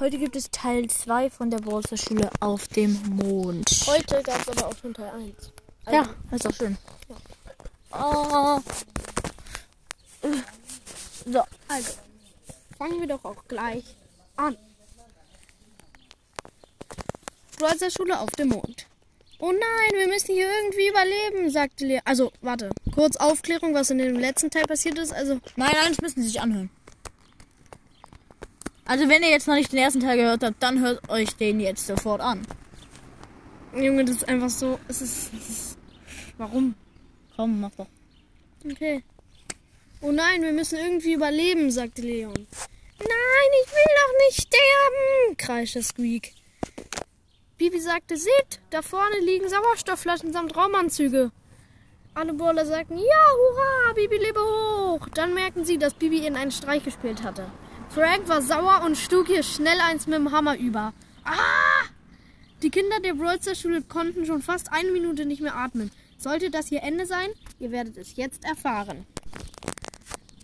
Heute gibt es Teil 2 von der Bolzerschule auf dem Mond. Heute gab es aber auch schon Teil 1. Ja, ist doch schön. Oh. So, Also, fangen wir doch auch gleich an. Schule auf dem Mond. Oh nein, wir müssen hier irgendwie überleben, sagte Lea. Also, warte, kurz Aufklärung, was in dem letzten Teil passiert ist. Also, nein, nein, das müssen Sie sich anhören. Also, wenn ihr jetzt noch nicht den ersten Teil gehört habt, dann hört euch den jetzt sofort an. Junge, das ist einfach so. Es ist. Es ist warum? Komm, mach doch. Okay. Oh nein, wir müssen irgendwie überleben, sagte Leon. Nein, ich will doch nicht sterben, kreischte Squeak. Bibi sagte, seht, da vorne liegen Sauerstoffflaschen samt Raumanzüge. Alle Brawler sagten, ja, hurra, Bibi lebe hoch. Dann merkten sie, dass Bibi ihnen einen Streich gespielt hatte. Frank war sauer und stug ihr schnell eins mit dem Hammer über. Ah! Die Kinder der Brawlster-Schule konnten schon fast eine Minute nicht mehr atmen. Sollte das ihr Ende sein? Ihr werdet es jetzt erfahren.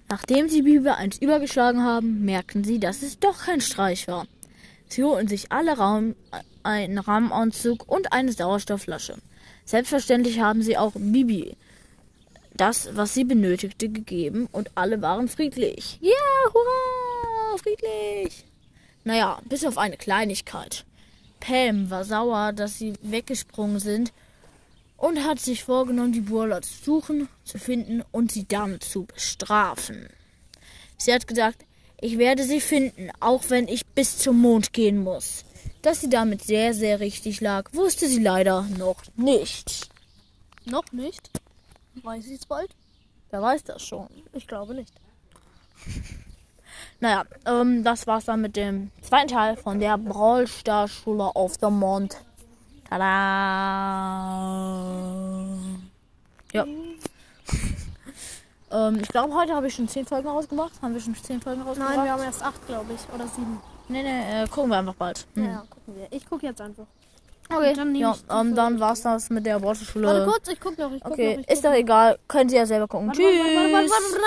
Nachdem sie Bibi eins übergeschlagen haben, merkten sie, dass es doch kein Streich war. Sie holten sich alle Raum, einen Rahmenanzug und eine Sauerstoffflasche. Selbstverständlich haben sie auch Bibi das, was sie benötigte, gegeben und alle waren friedlich. Yeah, hurra, friedlich. Naja, bis auf eine Kleinigkeit. Pam war sauer, dass sie weggesprungen sind und hat sich vorgenommen, die Burler zu suchen, zu finden und sie damit zu bestrafen. Sie hat gesagt, ich werde sie finden, auch wenn ich bis zum Mond gehen muss. Dass sie damit sehr, sehr richtig lag, wusste sie leider noch nicht. Noch nicht? Weiß sie es bald? Wer weiß das schon? Ich glaube nicht. Naja, ähm, das war's dann mit dem zweiten Teil von der Brawl-Star-Schule auf dem Mond. Tada! Ja. ähm, ich glaube, heute habe ich schon 10 Folgen rausgemacht. Haben wir schon 10 Folgen rausgemacht? Nein, wir haben erst 8, glaube ich. Oder 7. Nee, nee, äh, gucken wir einfach bald. Hm. Ja, gucken wir. Ich gucke jetzt einfach. Okay, dann, ja, ähm, dann war's das mit der Wortschule. Warte kurz, ich guck noch. Ich guck okay, noch, ich ist doch egal. Können Sie ja selber gucken. Warte, Tschüss. Warte, warte,